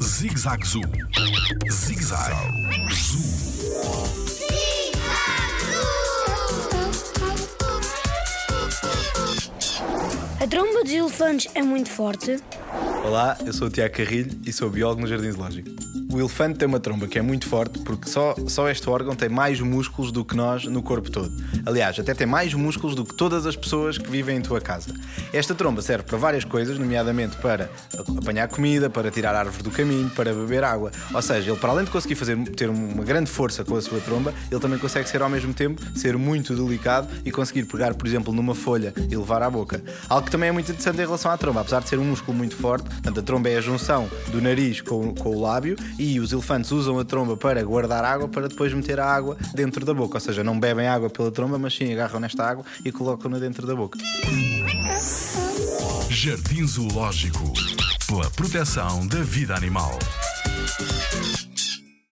Zig-Zag Zoo. Zig-Zag Zoo. A tromba dos elefantes é muito forte. Olá, eu sou o Tiago Carrilho e sou biólogo no Jardim Zoológico. O elefante tem uma tromba que é muito forte porque só, só este órgão tem mais músculos do que nós no corpo todo. Aliás, até tem mais músculos do que todas as pessoas que vivem em tua casa. Esta tromba serve para várias coisas, nomeadamente para apanhar comida, para tirar árvores do caminho, para beber água. Ou seja, ele para além de conseguir fazer, ter uma grande força com a sua tromba, ele também consegue ser ao mesmo tempo ser muito delicado e conseguir pegar, por exemplo, numa folha e levar à boca. Algo que também é muito interessante em relação à tromba, apesar de ser um músculo muito forte, portanto, a tromba é a junção do nariz com, com o lábio e os elefantes usam a tromba para guardar água para depois meter a água dentro da boca. Ou seja, não bebem água pela tromba, mas sim agarram nesta água e colocam-na dentro da boca. Jardim Zoológico. Pela proteção da vida animal.